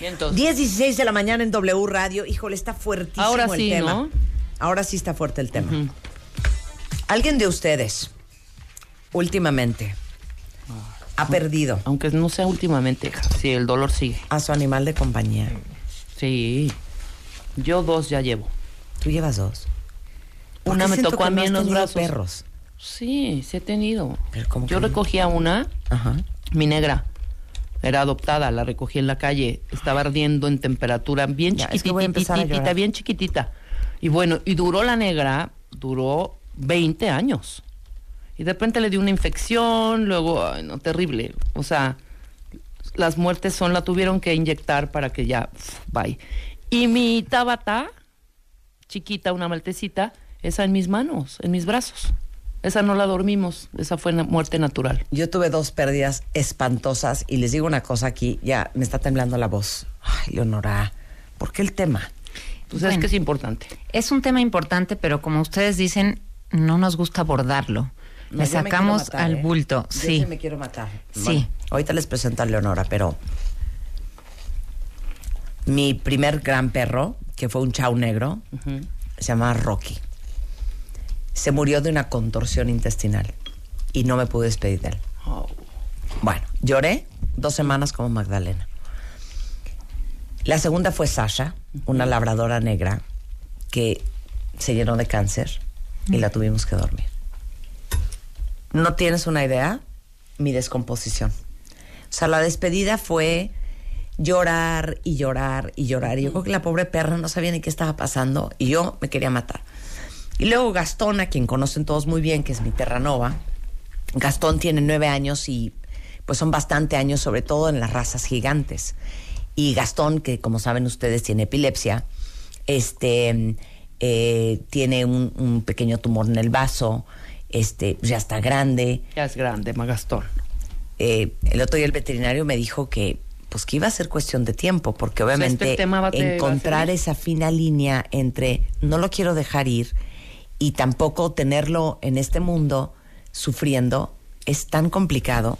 10, 16 de la mañana en W Radio. Híjole, está fuertísimo Ahora el sí, tema. ¿no? Ahora sí está fuerte el tema. ¿Alguien de ustedes últimamente ha perdido Aunque no sea últimamente, sí, el dolor sigue. a su animal de compañía? Sí. Yo dos ya llevo. Tú llevas dos. ¿Por Una me tocó a mí no en los brazos. perros. Sí, sí he tenido. Pero ¿cómo Yo recogía una, Ajá. mi negra. Era adoptada, la recogí en la calle. Estaba ardiendo en temperatura bien Ya, es que chiquitita, bien chiquitita. Y bueno, y duró la negra, duró 20 años. Y de repente le dio una infección, luego, ay, no, terrible. O sea, las muertes son, la tuvieron que inyectar para que ya, bye. Y mi tabata, chiquita, una maltecita, esa en mis manos, en mis brazos. Esa no la dormimos, esa fue muerte natural. Yo tuve dos pérdidas espantosas y les digo una cosa aquí, ya me está temblando la voz. Ay, Leonora, ¿por qué el tema? Pues es Bueno. que es importante. Es un tema importante, pero como ustedes dicen, no nos gusta abordarlo. No, Le yo me sacamos matar, al ¿eh? bulto. Yo sí. me quiero matar. Sí. Bueno, ahorita les presento a Leonora, pero mi primer gran perro, que fue un chau negro, se llamaba Rocky. Se murió de una contorsión intestinal y no me pude despedir de él. Oh, Bueno, lloré dos semanas como Magdalena. La segunda fue Sasha, una labradora negra que se llenó de cáncer y la tuvimos que dormir. No tienes una idea mi descomposición. O sea, la despedida fue llorar y llorar y llorar. Y yo creo que la pobre perra no sabía ni qué estaba pasando y yo me quería matar. Y luego Gastón, a quien conocen todos muy bien, que es mi Terranova, Gastón tiene nueve años y pues son bastante años, sobre todo en las razas gigantes. Y Gastón, que como saben ustedes tiene epilepsia, este eh, tiene un, un pequeño tumor en el vaso, este ya está grande. ya es grande, Magastón. Eh, el otro día el veterinario me dijo que pues que iba a ser cuestión de tiempo, porque obviamente este tema va- te va a encontrar esa fina línea entre no lo quiero dejar ir y tampoco tenerlo en este mundo sufriendo es tan complicado.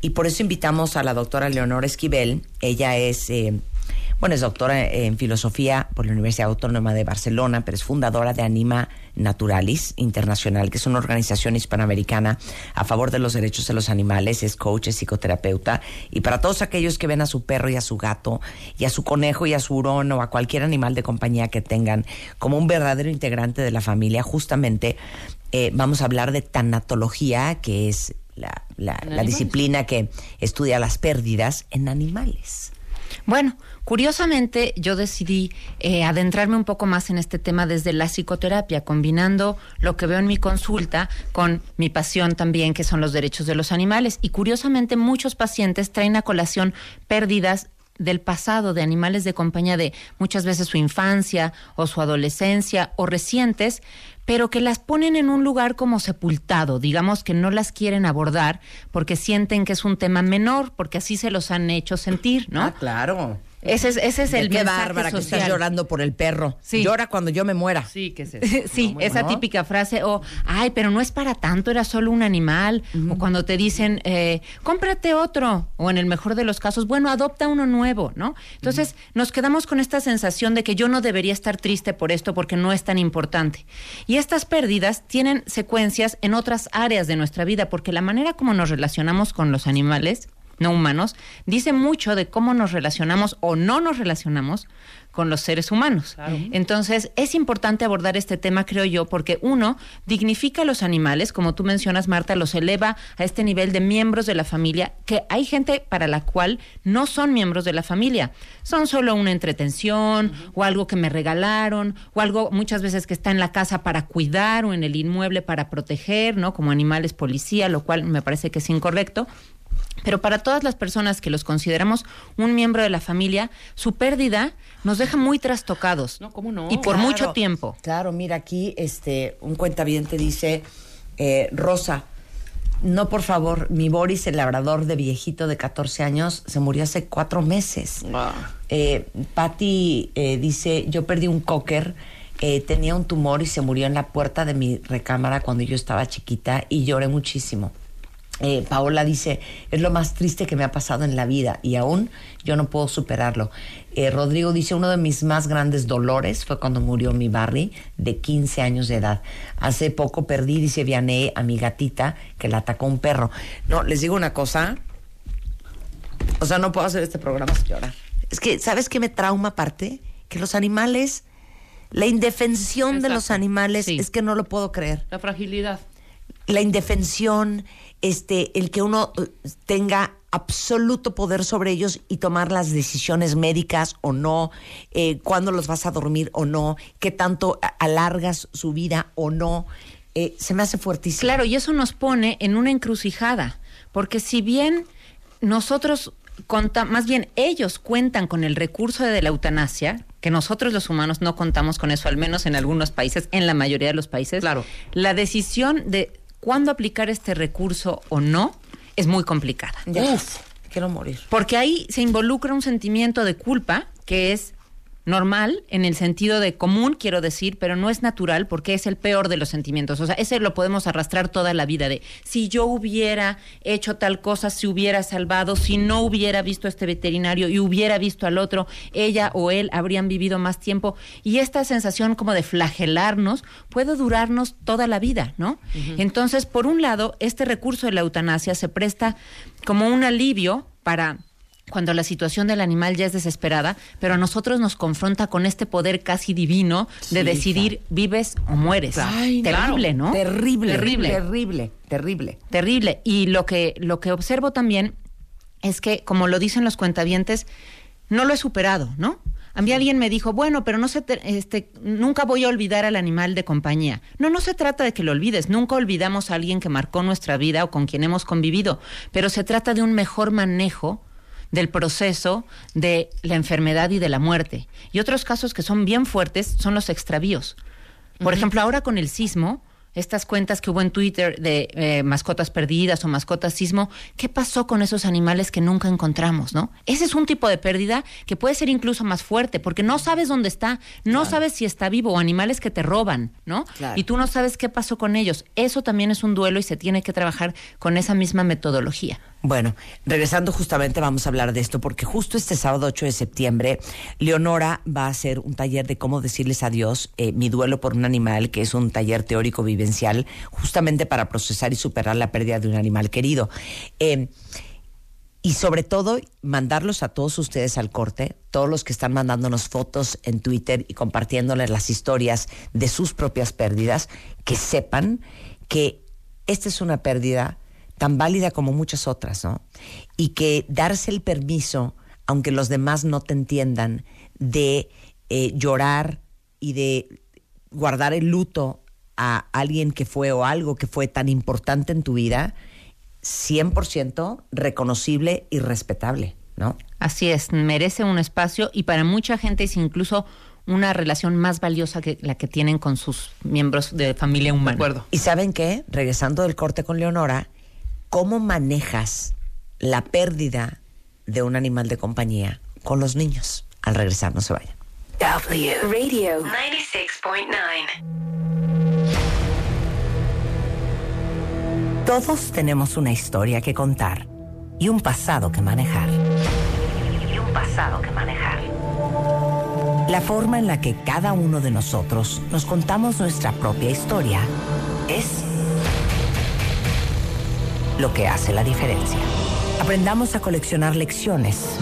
Y por eso invitamos a la doctora Leonora Esquivel. Ella es, eh, bueno, es doctora en filosofía por la Universidad Autónoma de Barcelona, pero es fundadora de Anima Naturalis Internacional, que es una organización hispanoamericana a favor de los derechos de los animales. Es coach, es psicoterapeuta. Y para todos aquellos que ven a su perro y a su gato, y a su conejo y a su hurón o a cualquier animal de compañía que tengan como un verdadero integrante de la familia, justamente eh, vamos a hablar de tanatología, que es la, disciplina que estudia las pérdidas en animales. Bueno, curiosamente yo decidí eh, adentrarme un poco más en este tema desde la psicoterapia, combinando lo que veo en mi consulta con mi pasión también, que son los derechos de los animales. Y curiosamente muchos pacientes traen a colación pérdidas del pasado de animales de compañía de muchas veces su infancia o su adolescencia o recientes, pero que las ponen en un lugar como sepultado, digamos que no las quieren abordar porque sienten que es un tema menor, porque así se los han hecho sentir, ¿no? Ah, claro. Ese es, ese es el qué mensaje bárbara que estás llorando por el perro. Sí. Llora cuando yo me muera. Sí, ¿qué es eso? Sí, No, esa bueno. típica frase, o, ay, pero no es para tanto, era solo un animal, o cuando te dicen, eh, cómprate otro, o en el mejor de los casos, bueno, adopta uno nuevo, ¿no? Entonces, nos quedamos con esta sensación de que yo no debería estar triste por esto porque no es tan importante. Y estas pérdidas tienen secuencias en otras áreas de nuestra vida, porque la manera como nos relacionamos con los animales, no humanos, dice mucho de cómo nos relacionamos o no nos relacionamos con los seres humanos. Claro. Entonces, es importante abordar este tema, creo yo, porque uno, dignifica a los animales, como tú mencionas, Marta, los eleva a este nivel de miembros de la familia, que hay gente para la cual no son miembros de la familia, son solo una entretención o algo que me regalaron o algo muchas veces que está en la casa para cuidar o en el inmueble para proteger, ¿no? Como animales policía, lo cual me parece que es incorrecto. Pero para todas las personas que los consideramos un miembro de la familia, su pérdida nos deja muy trastocados. No, ¿cómo no? Y por Claro. mucho tiempo. Claro, mira aquí, este, un cuentaviente dice, eh, Rosa, no por favor, mi Boris, el labrador de viejito de 14 años, se murió hace cuatro meses. Ah. Eh, Patty eh, dice, yo perdí un cocker, eh, tenía un tumor y se murió en la puerta de mi recámara cuando yo estaba chiquita y lloré muchísimo. Eh, Paola dice, es lo más triste que me ha pasado en la vida y aún yo no puedo superarlo. Eh, Rodrigo dice, uno de mis más grandes dolores fue cuando murió mi Barry de 15 años de edad. Hace poco perdí, dice Vianney, a mi gatita que la atacó un perro. No, les digo una cosa. O sea, no puedo hacer este programa sin llorar. Es que, ¿sabes qué me trauma aparte? Que los animales, la indefensión de los animales Sí. es que no lo puedo creer La fragilidad. La indefensión, este, el que uno eh, tenga absoluto poder sobre ellos y tomar las decisiones médicas o no, eh, cuándo los vas a dormir o no, qué tanto alargas su vida o no, eh, se me hace fuertísimo. Claro, y eso nos pone en una encrucijada, porque si bien nosotros conta- más bien ellos cuentan con el recurso de la eutanasia, que nosotros los humanos no contamos con eso, al menos en algunos países, en la mayoría de los países. Claro. La decisión de cuándo aplicar este recurso o no es muy complicada. Ya. Uf, quiero morir. Porque ahí se involucra un sentimiento de culpa que es normal en el sentido de común, quiero decir, pero no es natural porque es el peor de los sentimientos. O sea, ese lo podemos arrastrar toda la vida de si yo hubiera hecho tal cosa, si hubiera salvado, si no hubiera visto a este veterinario y hubiera visto al otro, ella o él habrían vivido más tiempo. Y esta sensación como de flagelarnos puede durarnos toda la vida, ¿no? Entonces, por un lado, este recurso de la eutanasia se presta como un alivio para cuando la situación del animal ya es desesperada, pero a nosotros nos confronta con este poder casi divino de Sí, decidir vives o mueres. Ay, terrible, claro. ¿no? Terrible, terrible, terrible, terrible. terrible. Y lo que lo que observo también es que, como lo dicen los cuentavientes, no lo he superado, ¿no? A mí alguien me dijo, bueno, pero no se te- este, nunca voy a olvidar al animal de compañía. No, no se trata de que lo olvides. Nunca olvidamos a alguien que marcó nuestra vida o con quien hemos convivido. Pero se trata de un mejor manejo del proceso de la enfermedad y de la muerte. Y otros casos que son bien fuertes son los extravíos. Por ejemplo, ahora con el sismo, estas cuentas que hubo en Twitter de eh, mascotas perdidas o mascotas sismo, ¿qué pasó con esos animales que nunca encontramos, no? Ese es un tipo de pérdida que puede ser incluso más fuerte, porque no sabes dónde está, no sabes si está vivo o animales que te roban, ¿no? Claro. Y tú no sabes qué pasó con ellos. Eso también es un duelo y se tiene que trabajar con esa misma metodología. Bueno, regresando justamente vamos a hablar de esto porque justo este sábado 8 de septiembre Leonora va a hacer un taller de cómo decirles adiós, eh, mi duelo por un animal, que es un taller teórico vivencial justamente para procesar y superar la pérdida de un animal querido. Eh, y sobre todo, mandarlos a todos ustedes al corte, todos los que están mandándonos fotos en Twitter y compartiéndoles las historias de sus propias pérdidas, que sepan que esta es una pérdida tan válida como muchas otras, ¿no? Y que darse el permiso, aunque los demás no te entiendan, de eh, llorar y de guardar el luto a alguien que fue o algo que fue tan importante en tu vida, 100% reconocible y respetable, ¿no? Así es, merece un espacio y para mucha gente es incluso una relación más valiosa que la que tienen con sus miembros de familia De humana. acuerdo. Y saben qué, regresando del corte con Leonora, ¿cómo manejas la pérdida de un animal de compañía con los niños? Al regresar, no se vayan. W Radio 96.9. Todos tenemos una historia que contar y un pasado que manejar. Y un pasado que manejar. La forma en la que cada uno de nosotros nos contamos nuestra propia historia lo que hace la diferencia. Aprendamos a coleccionar lecciones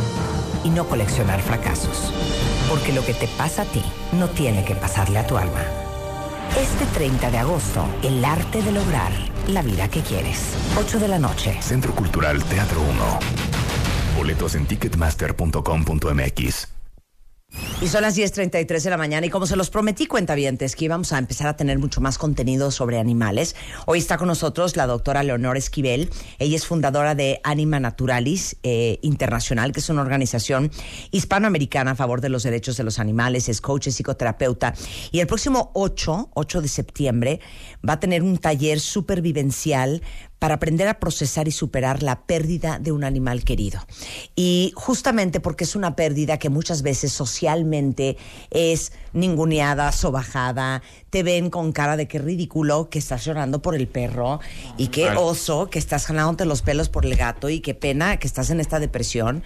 y no coleccionar fracasos. Porque lo que te pasa a ti no tiene que pasarle a tu alma. Este 30 de agosto, el arte de lograr la vida que quieres. 8 de la noche. Centro Cultural Teatro 1. Boletos en ticketmaster.com.mx. Y son las 10.33 de la mañana y como se los prometí, cuentavientes, que íbamos a empezar a tener mucho más contenido sobre animales. Hoy está con nosotros la doctora Leonor Esquivel. Ella es fundadora de Anima Naturalis eh, Internacional, que es una organización hispanoamericana a favor de los derechos de los animales, es coach, es psicoterapeuta. Y el próximo 8, 8 de septiembre, va a tener un taller supervivencial para aprender a procesar y superar la pérdida de un animal querido. Y justamente porque es una pérdida que muchas veces socialmente es ninguneada, sobajada, te ven con cara de qué ridículo que estás llorando por el perro y qué oso que estás jalándote los pelos por el gato y qué pena que estás en esta depresión.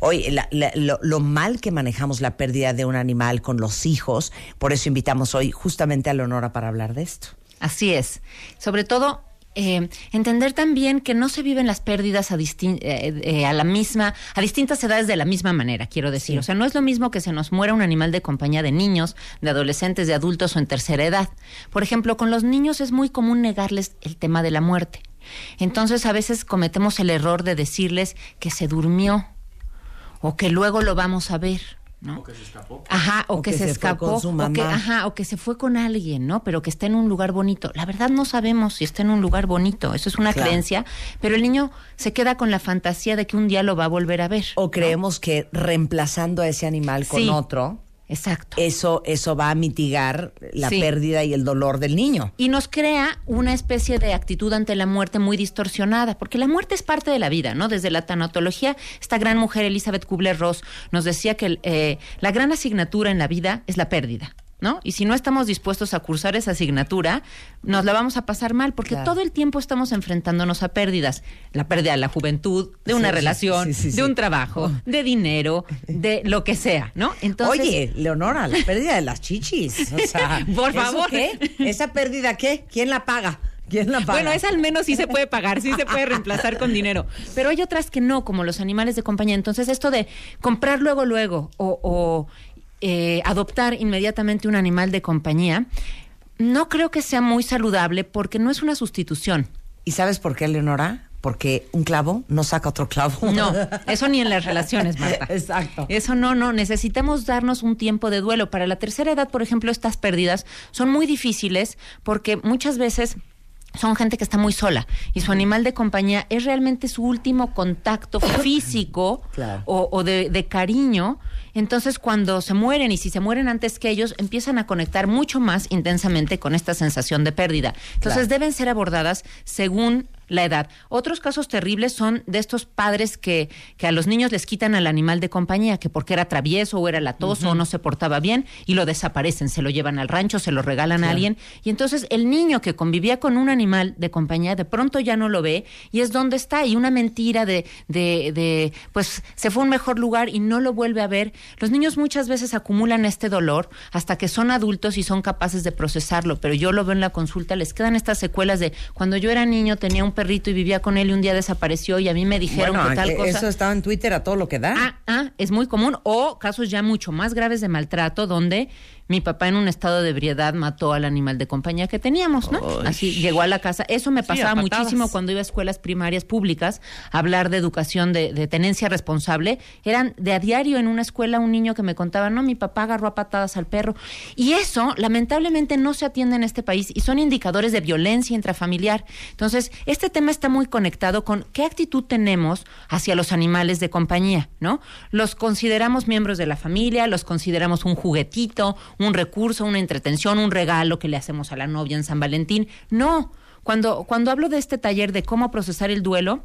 Hoy, la- la- lo, lo mal que manejamos la pérdida de un animal con los hijos, por eso invitamos hoy justamente a Leonora para hablar de esto. Así es. Sobre todo, eh, entender también que no se viven las pérdidas a, distin- eh, eh, a la misma, a distintas edades de la misma manera, quiero decir. O sea, no es lo mismo que se nos muera un animal de compañía de niños, de adolescentes, de adultos o en tercera edad. Por ejemplo, con los niños es muy común negarles el tema de la muerte. Entonces, a veces cometemos el error de decirles que se durmió o que luego lo vamos a ver. ¿No? O que se escapó. Ajá, o, que, se, se fue escapó. con su o que, ajá, o que se fue con alguien, ¿no? Pero que está en un lugar bonito. La verdad no sabemos si está en un lugar bonito. Eso es una Claro. creencia. Pero el niño se queda con la fantasía de que un día lo va a volver a ver. O creemos que reemplazando a ese animal con Sí. otro, Exacto. eso, eso va a mitigar la Sí. pérdida y el dolor del niño. y nos crea una especie de actitud ante la muerte muy distorsionada, porque la muerte es parte de la vida, ¿no? Desde la tanatología, esta gran mujer Elizabeth Kubler-Ross nos decía que eh, la gran asignatura en la vida es la pérdida. ¿No? Y si no estamos dispuestos a cursar esa asignatura, nos la vamos a pasar mal, porque Claro. todo el tiempo estamos enfrentándonos a pérdidas. La pérdida de la juventud, de una Sí, relación, sí, sí, sí. de un trabajo, de dinero, de lo que sea, ¿no? Entonces, Oye, Leonora, la pérdida de las chichis. O sea, Por ¿eso favor. qué? ¿Esa pérdida qué? ¿Quién la paga? ¿Quién la paga? Bueno, esa al menos sí se puede pagar, sí se puede reemplazar con dinero. Pero hay otras que no, como los animales de compañía. Entonces, esto de comprar luego, luego, o, o, eh, adoptar inmediatamente un animal de compañía, no creo que sea muy saludable porque no es una sustitución. ¿Y sabes por qué, Leonora? Porque un clavo no saca otro clavo. No, eso ni en las relaciones, Marta. Exacto. Eso no, no. Necesitamos darnos un tiempo de duelo. Para la tercera edad, por ejemplo, estas pérdidas son muy difíciles porque muchas veces son gente que está muy sola y su animal de compañía es realmente su último contacto físico Claro. o, o de, de cariño. Entonces, cuando se mueren y si se mueren antes que ellos, empiezan a conectar mucho más intensamente con esta sensación de pérdida. Entonces, Claro. deben ser abordadas según la edad. Otros casos terribles son de estos padres que, que a los niños les quitan al animal de compañía, que porque era travieso o era latoso o no se portaba bien y lo desaparecen, se lo llevan al rancho, se lo regalan a alguien. Y entonces el niño que convivía con un animal de compañía de pronto ya no lo ve y es donde está. Y una mentira de, de, de pues se fue a un mejor lugar y no lo vuelve a ver. Los niños muchas veces acumulan este dolor hasta que son adultos y son capaces de procesarlo, pero yo lo veo en la consulta, les quedan estas secuelas de cuando yo era niño tenía un perrito y vivía con él y un día desapareció y a mí me dijeron Bueno, que tal eh, cosa. eso estaba en Twitter a todo lo que da. Ah, ah, es muy común. O casos ya mucho más graves de maltrato donde mi papá en un estado de ebriedad mató al animal de compañía que teníamos, ¿no? Así llegó a la casa. Eso me pasaba muchísimo cuando iba a escuelas primarias públicas a hablar de educación de, de tenencia responsable. Eran de a diario en una escuela un niño que me contaba, no, mi papá agarró a patadas al perro. Y eso, lamentablemente, no se atiende en este país y son indicadores de violencia intrafamiliar. Entonces, este tema está muy conectado con qué actitud tenemos hacia los animales de compañía, ¿no? Los consideramos miembros de la familia, los consideramos un juguetito, un recurso, una entretención, un regalo que le hacemos a la novia en San Valentín. No, cuando, cuando hablo de este taller de cómo procesar el duelo,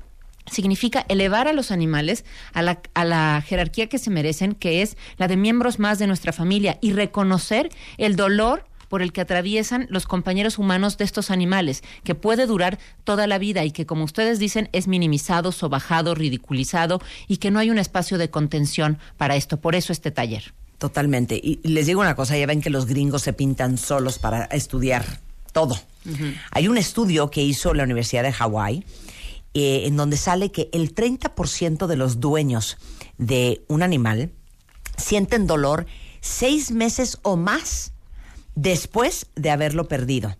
significa elevar a los animales a la, a la jerarquía que se merecen, que es la de miembros más de nuestra familia, y reconocer el dolor por el que atraviesan los compañeros humanos de estos animales, que puede durar toda la vida y que, como ustedes dicen, es minimizado, sobajado, ridiculizado y que no hay un espacio de contención para esto. Por eso este taller. Totalmente. Y les digo una cosa, ya ven que los gringos se pintan solos para estudiar todo. Hay un estudio que hizo la Universidad de Hawái eh, en donde sale que el 30% de los dueños de un animal sienten dolor seis meses o más después de haberlo perdido.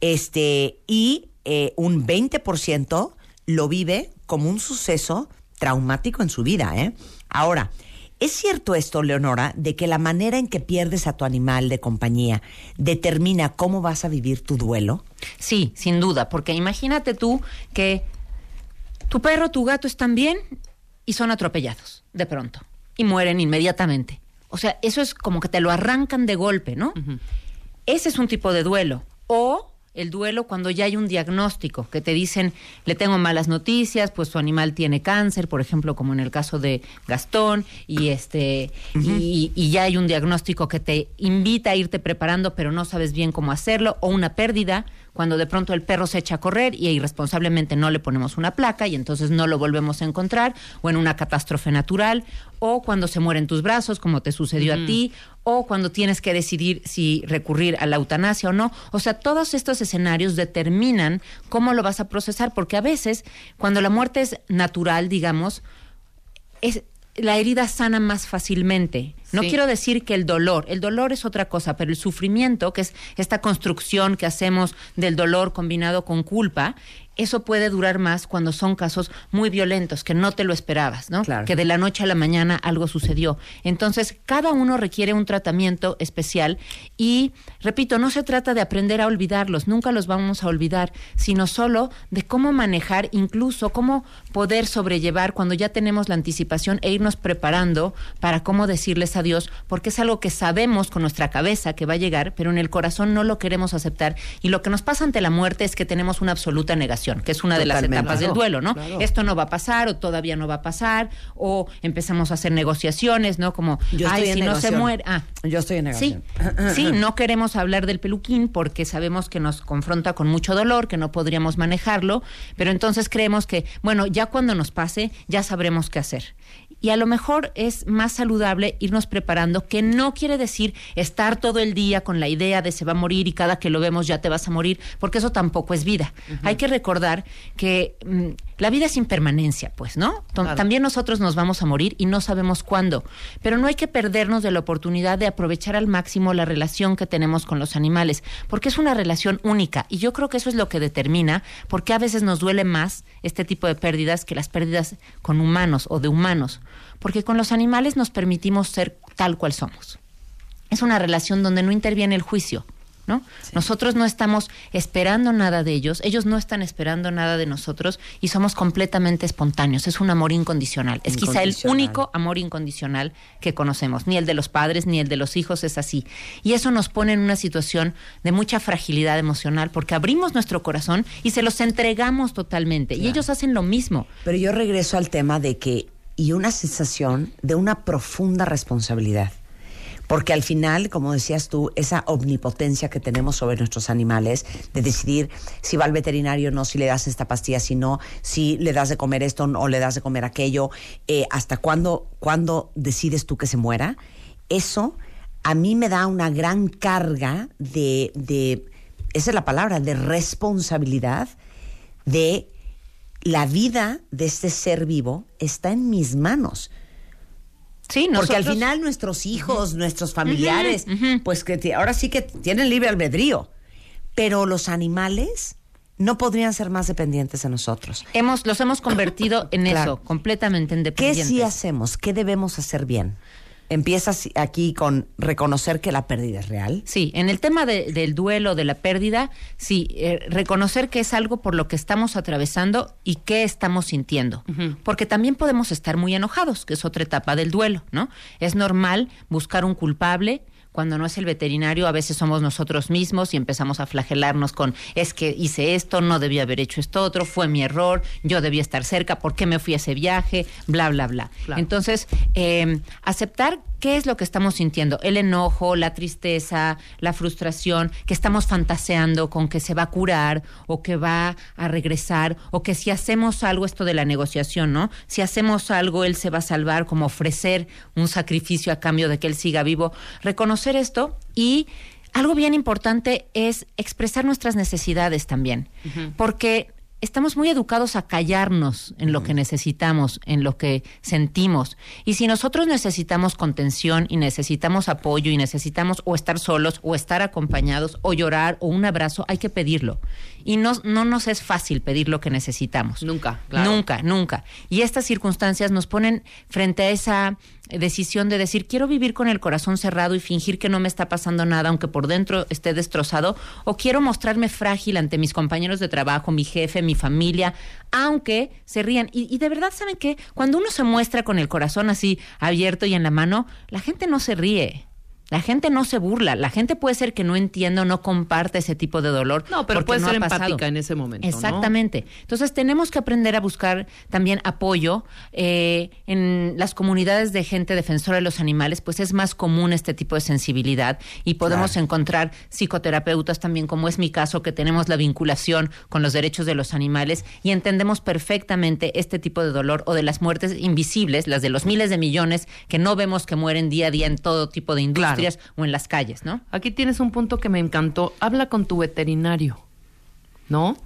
Este, y eh, un 20% lo vive como un suceso traumático en su vida. ¿eh? Ahora, ¿es cierto esto, Leonora, de que la manera en que pierdes a tu animal de compañía determina cómo vas a vivir tu duelo? Sí, sin duda, porque imagínate tú que tu perro, tu gato están bien y son atropellados de pronto y mueren inmediatamente. O sea, eso es como que te lo arrancan de golpe, ¿no? Ese es un tipo de duelo. O el duelo cuando ya hay un diagnóstico, que te dicen, le tengo malas noticias, pues su animal tiene cáncer, por ejemplo, como en el caso de Gastón, y este, y, y ya hay un diagnóstico que te invita a irte preparando, pero no sabes bien cómo hacerlo, o una pérdida, cuando de pronto el perro se echa a correr y irresponsablemente no le ponemos una placa y entonces no lo volvemos a encontrar, o en una catástrofe natural, o cuando se muere en tus brazos, como te sucedió a ti, o cuando tienes que decidir si recurrir a la eutanasia o no. O sea, todos estos escenarios determinan cómo lo vas a procesar, porque a veces, cuando la muerte es natural, digamos, es, la herida sana más fácilmente. No Sí. quiero decir que el dolor, el dolor es otra cosa, pero el sufrimiento, que es esta construcción que hacemos del dolor combinado con culpa, eso puede durar más cuando son casos muy violentos, que no te lo esperabas, ¿no? Claro. Que de la noche a la mañana algo sucedió. Entonces, cada uno requiere un tratamiento especial y, repito, no se trata de aprender a olvidarlos, nunca los vamos a olvidar, sino solo de cómo manejar, incluso cómo poder sobrellevar cuando ya tenemos la anticipación e irnos preparando para cómo decirles adiós, porque es algo que sabemos con nuestra cabeza que va a llegar, pero en el corazón no lo queremos aceptar. Y lo que nos pasa ante la muerte es que tenemos una absoluta negación, que es una de las etapas del duelo, ¿no? claro. Esto no va a pasar o todavía no va a pasar o empezamos a hacer negociaciones, ¿no? Como, Yo ay, si no se muere. Ah, Yo estoy en Sí, negación. sí, no queremos hablar del peluquín porque sabemos que nos confronta con mucho dolor, que no podríamos manejarlo, pero entonces creemos que, bueno, ya cuando nos pase, ya sabremos qué hacer. Y a lo mejor es más saludable irnos preparando, que no quiere decir estar todo el día con la idea de se va a morir y cada que lo vemos ya te vas a morir, porque eso tampoco es vida. Hay que recordar que mm, la vida es impermanencia, pues, ¿no? Claro. También nosotros nos vamos a morir y no sabemos cuándo. Pero no hay que perdernos de la oportunidad de aprovechar al máximo la relación que tenemos con los animales, porque es una relación única. Y yo creo que eso es lo que determina por qué a veces nos duele más este tipo de pérdidas que las pérdidas con humanos o de humanos. Porque con los animales nos permitimos ser tal cual somos es una relación donde no interviene el juicio, ¿no? Nosotros no estamos esperando nada de ellos, ellos no están esperando nada de nosotros y somos completamente espontáneos. Es un amor incondicional. Es quizá el único amor incondicional que conocemos. Ni el de los padres ni el de los hijos es así. Y eso nos pone en una situación de mucha fragilidad emocional porque abrimos nuestro corazón y se los entregamos totalmente. Y ellos hacen lo mismo. Pero yo regreso al tema de que, y una sensación de una profunda responsabilidad. Porque al final, como decías tú, esa omnipotencia que tenemos sobre nuestros animales, de decidir si va al veterinario o no, si le das esta pastilla, si no, si le das de comer esto o le das de comer aquello, eh, hasta cuándo, cuándo decides tú que se muera, eso a mí me da una gran carga de, de esa es la palabra, de responsabilidad de la vida de este ser vivo está en mis manos. Sí, Porque al final nuestros hijos, nuestros familiares, pues que ahora sí que tienen libre albedrío. Pero los animales no podrían ser más dependientes de nosotros. hemos, los hemos convertido en Claro. eso, completamente ¿Qué independientes. sí hacemos? ¿Qué debemos hacer bien? Empiezas aquí con reconocer que la pérdida es real. Sí, en el tema de- del duelo, de la pérdida, sí, eh, reconocer que es algo por lo que estamos atravesando y qué estamos sintiendo. Porque también podemos estar muy enojados, que es otra etapa del duelo, ¿no? Es normal buscar un culpable. Cuando no es el veterinario, a veces somos nosotros mismos y empezamos a flagelarnos con, es que hice esto, no debía haber hecho esto otro, fue mi error, yo debía estar cerca, ¿por qué me fui a ese viaje? Bla, bla, bla. Claro. Entonces, eh, aceptar qué es lo que estamos sintiendo, el enojo, la tristeza, la frustración, que estamos fantaseando con que se va a curar o que va a regresar o que si hacemos algo, esto de la negociación, ¿no? Si hacemos algo, él se va a salvar, como ofrecer un sacrificio a cambio de que él siga vivo. Reconocer esto y algo bien importante es expresar nuestras necesidades también, porque estamos muy educados a callarnos en lo que necesitamos, en lo que sentimos. Y si nosotros necesitamos contención y necesitamos apoyo y necesitamos o estar solos o estar acompañados o llorar o un abrazo, hay que pedirlo. Y no, no nos es fácil pedir lo que necesitamos. Nunca, claro. Nunca, nunca. Y estas circunstancias nos ponen frente a esa decisión de decir, quiero vivir con el corazón cerrado y fingir que no me está pasando nada, aunque por dentro esté destrozado, o quiero mostrarme frágil ante mis compañeros de trabajo, mi jefe, mi familia, aunque se rían. Y, y de verdad, ¿saben qué? Cuando uno se muestra con el corazón así abierto y en la mano, la gente no se ríe. La gente no se burla, la gente puede ser que no entienda o no comparte ese tipo de dolor. No, pero porque puede no ser pasado. empática en ese momento. ¿no? Exactamente. Entonces tenemos que aprender a buscar también apoyo eh, en las comunidades de gente defensora de los animales, pues es más común este tipo de sensibilidad y podemos Claro. encontrar psicoterapeutas también, como es mi caso, que tenemos la vinculación con los derechos de los animales y entendemos perfectamente este tipo de dolor o de las muertes invisibles, las de los miles de millones que no vemos que mueren día a día en todo tipo de industrias o en las calles, ¿no? Aquí tienes un punto que me encantó. Habla con tu veterinario, ¿no?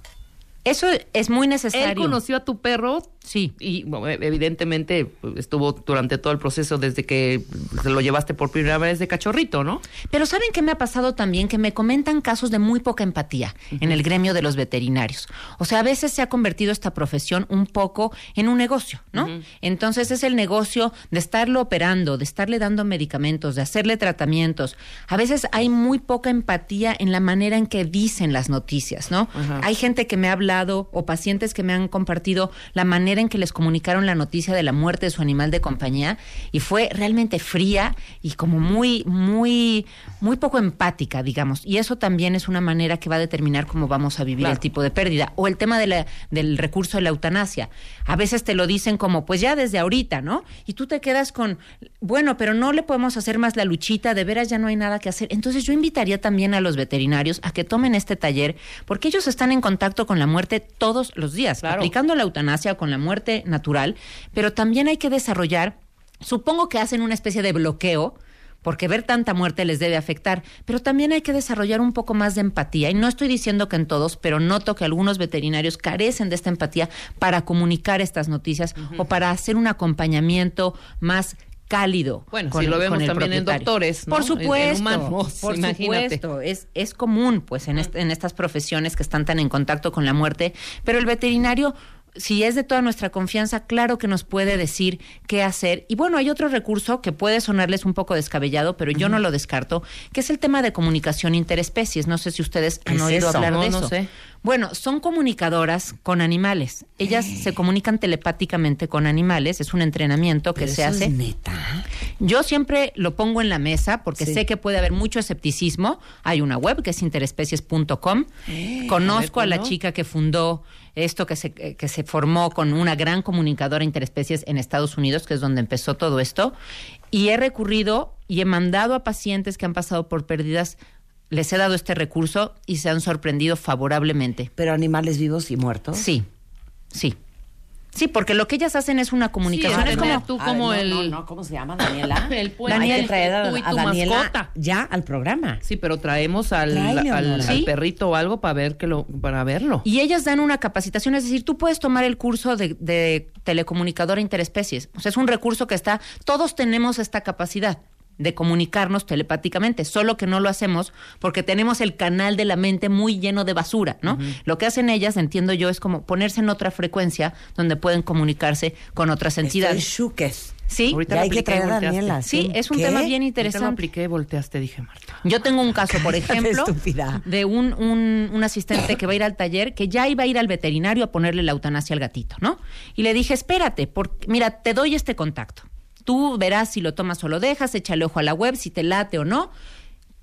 Eso es muy necesario. Él conoció a tu perro Sí. y bueno, e- evidentemente pues, estuvo durante todo el proceso desde que se lo llevaste por primera vez de cachorrito, ¿no? Pero ¿saben qué me ha pasado también? Que me comentan casos de muy poca empatía en el gremio de los veterinarios. O sea, a veces se ha convertido esta profesión un poco en un negocio, ¿no? Entonces es el negocio de estarlo operando, de estarle dando medicamentos, de hacerle tratamientos. A veces hay muy poca empatía en la manera en que dicen las noticias, ¿no? Hay gente que me ha hablado o pacientes que me han compartido la manera en que les comunicaron la noticia de la muerte de su animal de compañía y fue realmente fría y como muy, muy, muy poco empática, digamos. Y eso también es una manera que va a determinar cómo vamos a vivir Claro. el tipo de pérdida. O el tema de la, del recurso de la eutanasia. A veces te lo dicen como, pues ya desde ahorita, ¿no? Y tú te quedas con, bueno, pero no le podemos hacer más la luchita, de veras ya no hay nada que hacer. Entonces yo invitaría también a los veterinarios a que tomen este taller, porque ellos están en contacto con la muerte todos los días, Claro. aplicando la eutanasia o con la muerte natural, pero también hay que desarrollar, supongo que hacen una especie de bloqueo, porque ver tanta muerte les debe afectar, pero también hay que desarrollar un poco más de empatía. Y no estoy diciendo que en todos, pero noto que algunos veterinarios carecen de esta empatía para comunicar estas noticias o para hacer un acompañamiento más cálido. Bueno, si lo vemos también en doctores, ¿no? Por En- en supuesto, humanos, por imagínate. supuesto. Es, es común, pues, en, est- en estas profesiones que están tan en contacto con la muerte, pero el veterinario si es de toda nuestra confianza, claro que nos puede decir qué hacer. Y bueno, hay otro recurso que puede sonarles un poco descabellado, pero yo no lo descarto, que es el tema de comunicación interespecies. No sé si ustedes ¿Qué han oído eso? hablar No, de no eso. sé. Bueno, son comunicadoras con animales. Ellas se comunican telepáticamente con animales. Es un entrenamiento que Pero se eso hace. es neta. Yo siempre lo pongo en la mesa porque Sí. sé que puede haber mucho escepticismo. Hay una web que es interespecies.com. Conozco a, la chica que fundó esto, que se, que se formó con una gran comunicadora interespecies en Estados Unidos, que es donde empezó todo esto. Y he recurrido y he mandado a pacientes que han pasado por pérdidas, les he dado este recurso y se han sorprendido favorablemente. Pero animales vivos y muertos. Sí, sí. Sí, porque lo que ellas hacen es una comunicación. Sí, es tener como tú A como ver, no, el... no, no, ¿cómo se llama, Daniela? El puente entre traer a, a Daniela mascota. ya al programa. Sí, pero traemos al, al, perrito o algo para ver que lo, para verlo. Y ellas dan una capacitación, es decir, tú puedes tomar el curso de, de telecomunicadora interespecies. O sea, es un recurso que está, todos tenemos esta capacidad de comunicarnos telepáticamente, solo que no lo hacemos porque tenemos el canal de la mente muy lleno de basura, ¿no? Lo que hacen ellas, entiendo yo, es como ponerse en otra frecuencia donde pueden comunicarse con otras Estoy entidades. shuques. Sí, Ahorita Ya hay que apliqué traer a. Daniela. sí, es un ¿Qué? tema bien Ahorita lo interesante. apliqué y volteaste, dije Marta. Yo tengo un caso, por ejemplo, de un, un, un asistente que va a ir al taller, que ya iba a ir al veterinario a ponerle la eutanasia al gatito, ¿no? Y le dije, espérate, porque, mira, te doy este contacto. Tú verás si lo tomas o lo dejas, échale ojo a la web, si te late o no.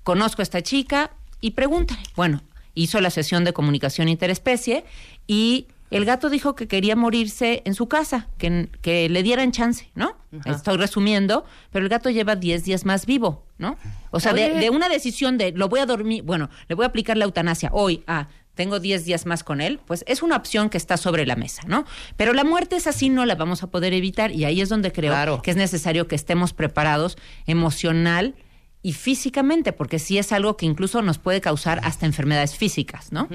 Conozco a esta chica y pregúntale. Bueno, hizo la sesión de comunicación interespecie y el gato dijo que quería morirse en su casa, que, que le dieran chance, ¿no? Estoy resumiendo, pero el gato lleva 10 días más vivo, ¿no? O sea, de, de una decisión de lo voy a dormir, bueno, le voy a aplicar la eutanasia hoy a tengo 10 días más con él, pues es una opción que está sobre la mesa, ¿no? Pero la muerte es así, no la vamos a poder evitar y ahí es donde creo Claro. que es necesario que estemos preparados emocional y físicamente, porque sí es algo que incluso nos puede causar hasta enfermedades físicas, ¿no?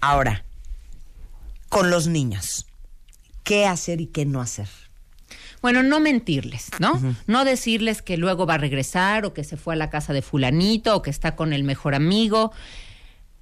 Ahora, con los niños, ¿qué hacer y qué no hacer? Bueno, no mentirles, ¿no? No decirles que luego va a regresar o que se fue a la casa de fulanito o que está con el mejor amigo.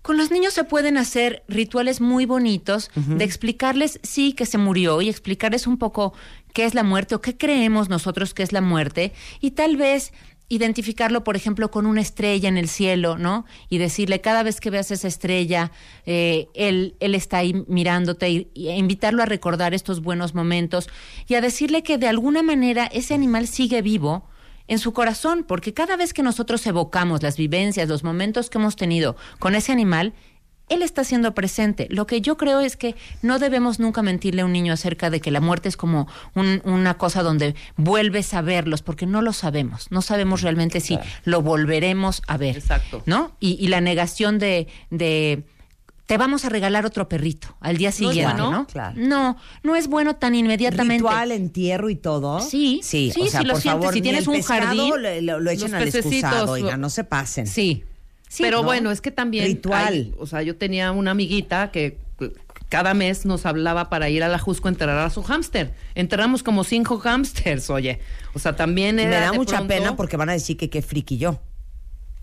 Con los niños se pueden hacer rituales muy bonitos de explicarles, sí, que se murió y explicarles un poco qué es la muerte o qué creemos nosotros que es la muerte y tal vez identificarlo, por ejemplo, con una estrella en el cielo, ¿no? Y decirle, cada vez que veas esa estrella, eh, él, él está ahí mirándote y, y invitarlo a recordar estos buenos momentos y a decirle que de alguna manera ese animal sigue vivo en su corazón, porque cada vez que nosotros evocamos las vivencias, los momentos que hemos tenido con ese animal, él está siendo presente. Lo que yo creo es que no debemos nunca mentirle a un niño acerca de que la muerte es como un- una cosa donde vuelves a verlos, porque no lo sabemos. No sabemos realmente si lo volveremos a ver. Exacto. ¿No? Y, y la negación de, de te vamos a regalar otro perrito al día No es siguiente, bueno, ¿no? claro. No, no es bueno tan inmediatamente. Ritual, entierro y todo. Sí, sí, sí, o sea, si lo por sientes, favor, si tienes el un pescado jardín, lo, lo- lo al excusado, oiga, no se pasen. Sí. Sí, Pero ¿no? bueno, es que también. Ritual. hay- o sea, yo tenía una amiguita que cada mes nos hablaba para ir a la Jusco a enterrar a su hámster. Enterramos como cinco hámsters, oye. O sea, también era. me da mucha pronto- pena porque van a decir que qué friki yo.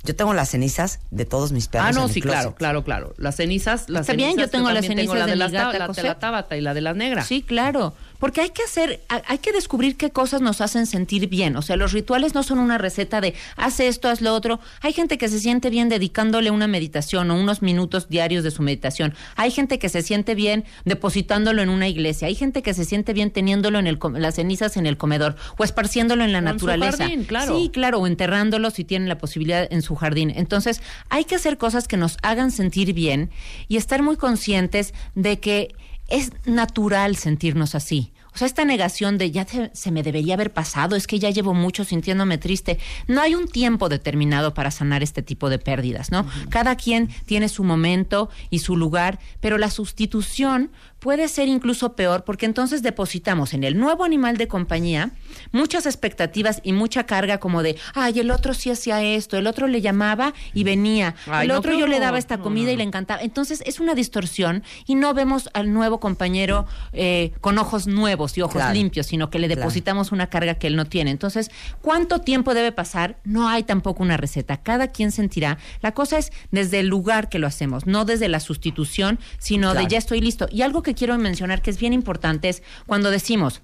Yo tengo las cenizas de todos mis perros. Ah, no, en sí, claro, claro, claro. Las cenizas, las Está bien, cenizas, yo tengo las cenizas la de de, mi la, gata la, de la Tabata y la de la negra. Sí, claro. Porque hay que hacer, ha- hay que descubrir qué cosas nos hacen sentir bien. O sea, los rituales no son una receta de haz esto, haz lo otro. Hay gente que se siente bien dedicándole una meditación o unos minutos diarios de su meditación. Hay gente que se siente bien depositándolo en una iglesia. Hay gente que se siente bien teniéndolo en el, las cenizas en el comedor o esparciéndolo en la en su naturaleza. jardín, claro. Sí, claro, o enterrándolo si tienen la posibilidad en su jardín. Entonces, hay que hacer cosas que nos hagan sentir bien y estar muy conscientes de que es natural sentirnos así. O sea, esta negación de ya se, se me debería haber pasado, es que ya llevo mucho sintiéndome triste. No hay un tiempo determinado para sanar este tipo de pérdidas, ¿no? Cada quien tiene su momento y su lugar, pero la sustitución puede ser incluso peor porque entonces depositamos en el nuevo animal de compañía muchas expectativas y mucha carga como de, ay, el otro sí hacía esto, el otro le llamaba y venía, Ay, el no, otro yo le daba esta comida no, y le encantaba. Entonces es una distorsión y no vemos al nuevo compañero eh, con ojos nuevos y ojos Claro. limpios, sino que le Claro. depositamos una carga que él no tiene. Entonces, ¿cuánto tiempo debe pasar? No hay tampoco una receta. Cada quien sentirá. La cosa es desde el lugar que lo hacemos, no desde la sustitución, sino Claro. de ya estoy listo. Y algo que quiero mencionar que es bien importante es cuando decimos,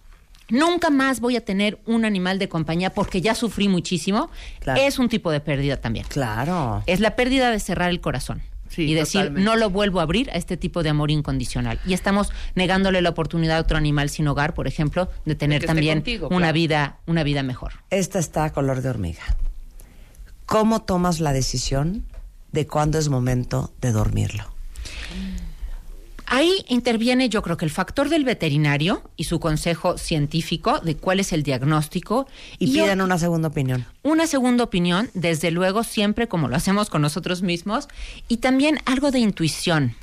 Nunca más voy a tener un animal de compañía porque ya sufrí muchísimo. Claro. Es un tipo de pérdida también. Claro. Es la pérdida de cerrar el corazón. Sí, y decir, totalmente. no lo vuelvo a abrir a este tipo de amor incondicional. Y estamos negándole la oportunidad a otro animal sin hogar, por ejemplo, de tener también contigo, una claro. vida, una vida mejor. Esta está a color de hormiga. ¿Cómo tomas la decisión de cuándo es momento de dormirlo? Ahí interviene yo creo que el factor del veterinario y su consejo científico de cuál es el diagnóstico Y, pidan ot- una segunda opinión. una segunda opinión, desde luego siempre como lo hacemos con nosotros mismos y también algo de intuición,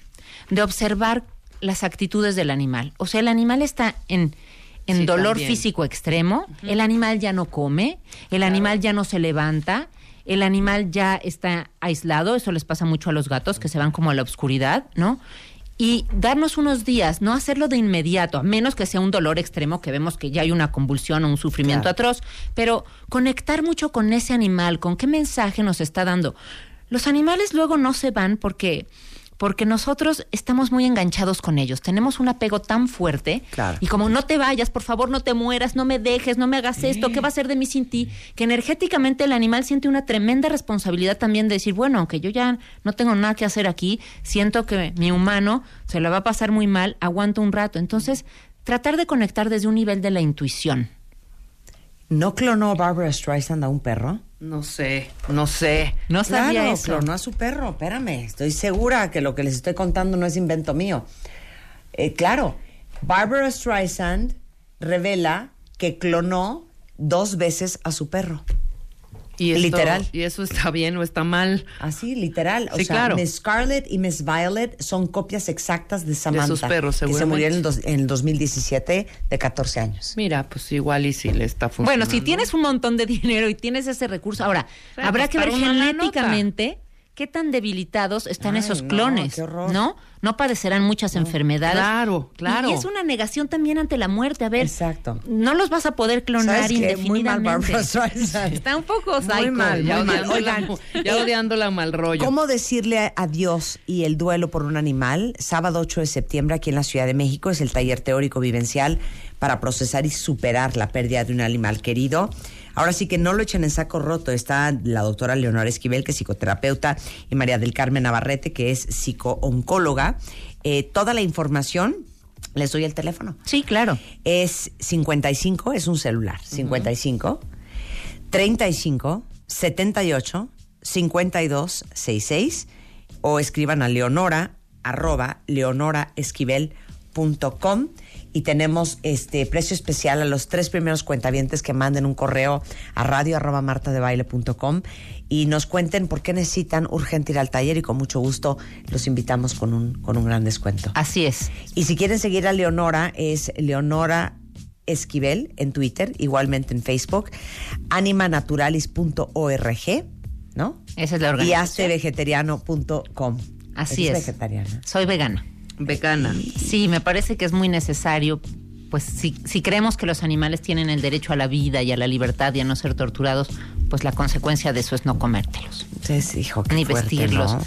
de observar las actitudes del animal. O sea, el animal está en en Sí, dolor también. físico extremo, el animal ya no come, el animal ya no se levanta, el animal ya está aislado, eso les pasa mucho a los gatos que se van como a la oscuridad, ¿no? Y darnos unos días, no hacerlo de inmediato, a menos que sea un dolor extremo, que vemos que ya hay una convulsión o un sufrimiento Claro. atroz, pero conectar mucho con ese animal, con qué mensaje nos está dando. Los animales luego no se van porque porque nosotros estamos muy enganchados con ellos, tenemos un apego tan fuerte Claro. y como no te vayas, por favor, no te mueras, no me dejes, no me hagas esto, ¿qué va a ser de mí sin ti? Que energéticamente el animal siente una tremenda responsabilidad también de decir, bueno, aunque yo ya no tengo nada que hacer aquí, siento que mi humano se lo va a pasar muy mal, aguanto un rato. Entonces, tratar de conectar desde un nivel de la intuición. ¿No clonó Barbara Streisand a un perro? No sé, no sé. No sabía claro, eso. clonó a su perro. Espérame, estoy segura que lo que les estoy contando no es invento mío. Eh, claro, Barbara Streisand revela que clonó dos veces a su perro. Y esto- Literal. ¿Y eso está bien o está mal? Así, literal. O Sí, sea, claro. Miss Scarlett y Miss Violet son copias exactas de Samantha. sus perros, Que se murió en el, dos- en el 2017 de 14 años. Mira, pues igual y si le está funcionando. Bueno, si tienes un montón de dinero y tienes ese recurso, ahora, habrá pues, que ver genéticamente qué tan debilitados están Ay, esos no, clones, horror. ¿no? No padecerán muchas enfermedades. claro, claro. Y, es una negación también ante la muerte. A ver, Exacto. no los vas a poder clonar ¿Sabes qué? Muy mal indefinidamente. Barbara Streisand. Está un poco Muy psycho. mal, ya muy mal. Oigan, ya odiándola mal rollo. ¿Cómo decirle adiós y el duelo por un animal? Sábado 8 de septiembre aquí en la Ciudad de México es el taller teórico vivencial para procesar y superar la pérdida de un animal querido. Ahora sí que no lo echen en saco roto. Está la doctora Leonora Esquivel, que es psicoterapeuta, y María del Carmen Navarrete, que es psicooncóloga. Eh, toda la información, les doy el teléfono. Sí, claro. Es 55, es un celular, 55 35 78 52 66 o escriban a leonora arroba leonoraesquivel.com y tenemos este precio especial a los tres primeros cuentavientes que manden un correo a radio arroba martadebaile.com y nos cuenten por qué necesitan urgente ir al taller y con mucho gusto los invitamos con un, con un gran descuento. Así es. Y si quieren seguir a Leonora, es Leonora Esquivel en Twitter, igualmente en Facebook, animanaturalis.org, ¿no? Esa es la Y organización. hacevegetariano.com. Así ¿Eres es. vegetariana? Soy vegana. Vegana. Sí, me parece que es muy necesario, pues si, si creemos que los animales tienen el derecho a la vida y a la libertad y a no ser torturados, pues la consecuencia de eso es no comértelos, Entonces, hijo, qué ni fuerte, vestirlos. ¿no?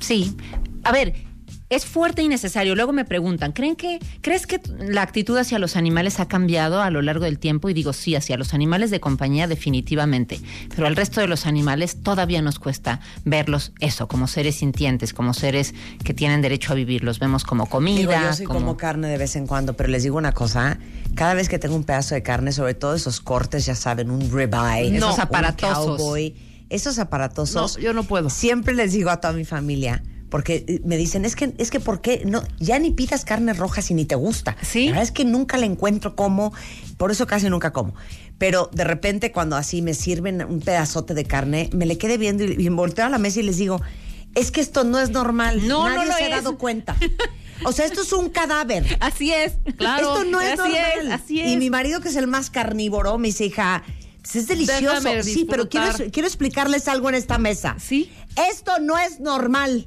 Sí. A ver, es fuerte y necesario. Luego me preguntan, ¿creen que, ¿crees que la actitud hacia los animales ha cambiado a lo largo del tiempo? Y digo, sí, hacia los animales de compañía definitivamente. Pero al resto de los animales todavía nos cuesta verlos eso, como seres sintientes, como seres que tienen derecho a vivir. Los vemos como comida. Digo, yo sí como... como carne de vez en cuando, pero les digo una cosa, cada vez que tengo un pedazo de carne, sobre todo esos cortes, ya saben, un ribeye, Esos un aparatosos. cowboy, esos aparatosos. No, yo no puedo. Siempre les digo a toda mi familia, porque eh, me dicen, es que, es que ¿por qué? No, ya ni pidas carne roja si ni te gusta. Sí. La verdad es que nunca la encuentro como, por eso casi nunca como. Pero de repente cuando así me sirven un pedazote de carne, me le quedé viendo y, y volteo a la mesa y les digo, es que esto no es normal. No, Nadie no lo se ha dado cuenta. O sea, esto es un cadáver. Así es. Claro, Esto no es así normal. es, así es. Y mi marido, que es el más carnívoro, me dice, hija, pues es delicioso. Sí, pero quiero, quiero explicarles algo en esta mesa. Sí. Esto no es normal.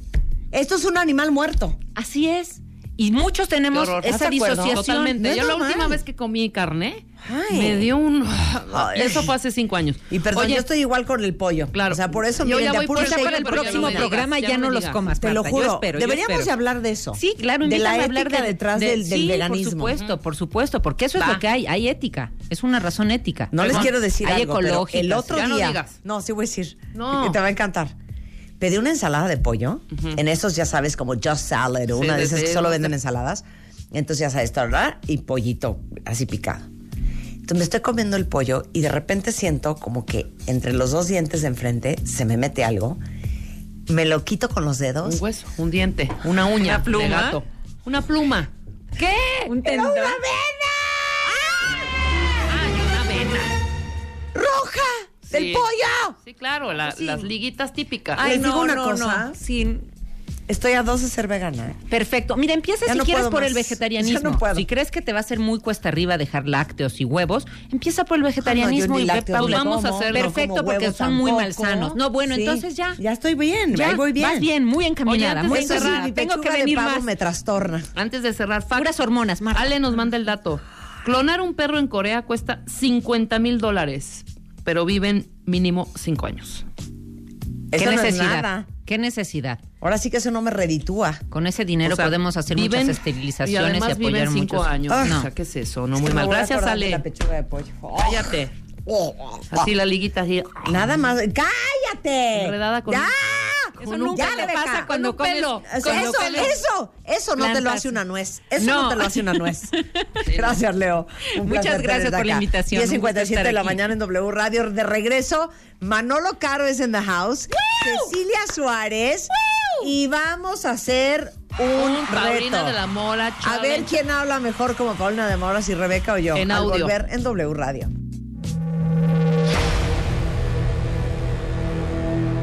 Esto es un animal muerto. Así es. Y muchos tenemos horror. esa disociación. Totalmente. no es Yo la última vez que comí carne Ay. me dio un. Ay. Eso fue hace cinco años. Y perdón, Oye, yo estoy igual con el pollo. Claro. O sea, por eso Yo miren, ya voy por para el pero ya no próximo me digas, programa ya ya no los comas. Te lo. Yo juro. yo Deberíamos espero. hablar de eso. Sí, claro, De la invítame a hablar ética de- detrás de- del, del sí, veganismo. Por supuesto, por supuesto, porque eso es Va. lo que hay, hay ética, es una razón ética. No les quiero decir hay algo, pero ecológicas. el otro Ya no día... digas. No, sí voy a decir. No. Te va a encantar. Pedí una ensalada de pollo, en esos ya sabes, como Just Salad o Sí, una de esas que solo de- venden ensaladas. Entonces ya sabes, ¿verdad? Y pollito así picado. Entonces me estoy comiendo el pollo y de repente siento como que entre los dos dientes de enfrente se me mete algo. Me lo quito con los dedos. Un hueso, un diente, una uña ¿Una pluma? de gato. Una pluma. ¿Qué? Un ¡Era tendón. ¡Roja! ¡Del Sí. pollo! Sí, claro, la- las liguitas típicas. Ay, Les no, digo una no, cosa. no. Sí, Estoy a dos de ser vegana. ¿eh? Perfecto. Mira, empieza Ya si no quieres por más. el vegetarianismo. Ya no puedo. Si crees que te va a ser muy cuesta arriba dejar lácteos y huevos, empieza por el vegetarianismo y lácteos Vamos a hacerlo. Perfecto, porque son muy tampoco. malsanos. No, bueno, Sí, entonces ya. Ya estoy bien, Ya, ahí voy bien. Vas bien, muy encaminada. Oye, muy antes de Eso sí, cerrar, mi encaminada. Tengo que de venir pavo más. me trastorna. Antes de cerrar, fact, Puras hormonas, Marta. Ale nos manda el dato. Clonar un perro en Corea cuesta 50 mil dólares, pero viven mínimo 5 años. ¿Qué Eso no es necesidad? nada. ¿Qué necesidad? Ahora sí que eso no me reditúa. Con ese dinero O sea, podemos hacer viven- muchas esterilizaciones y, además apoyar viven 5 muchos. años. Ah. O sea, ¿qué es eso? No, Es muy mal. Gracias, Ale. La pechuga de pollo. Cállate. Así la liguita así. Nada más. ¡Cállate! Enredada con-. Eso nunca un- te ya, pasa cuando un pelo. comes- Eso, eso, comes eso, eso no te lo hace una nuez. Eso no, No. te lo hace una nuez. Gracias, Leo. Un Muchas gracias por la invitación. Un gusto 10.57 de la mañana en W Radio. De regreso, Manolo Caro es en the house. Cecilia Suárez. Y vamos a hacer un Paulina reto. de la Mora. A ver challenge. quién habla mejor como Paulina de Mora, si Rebeca o yo. En Al audio. volver en W Radio.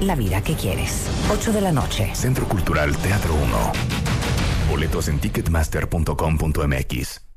la vida que quieres. 8 de la noche. Centro Cultural Teatro 1. Boletos en ticketmaster.com.mx.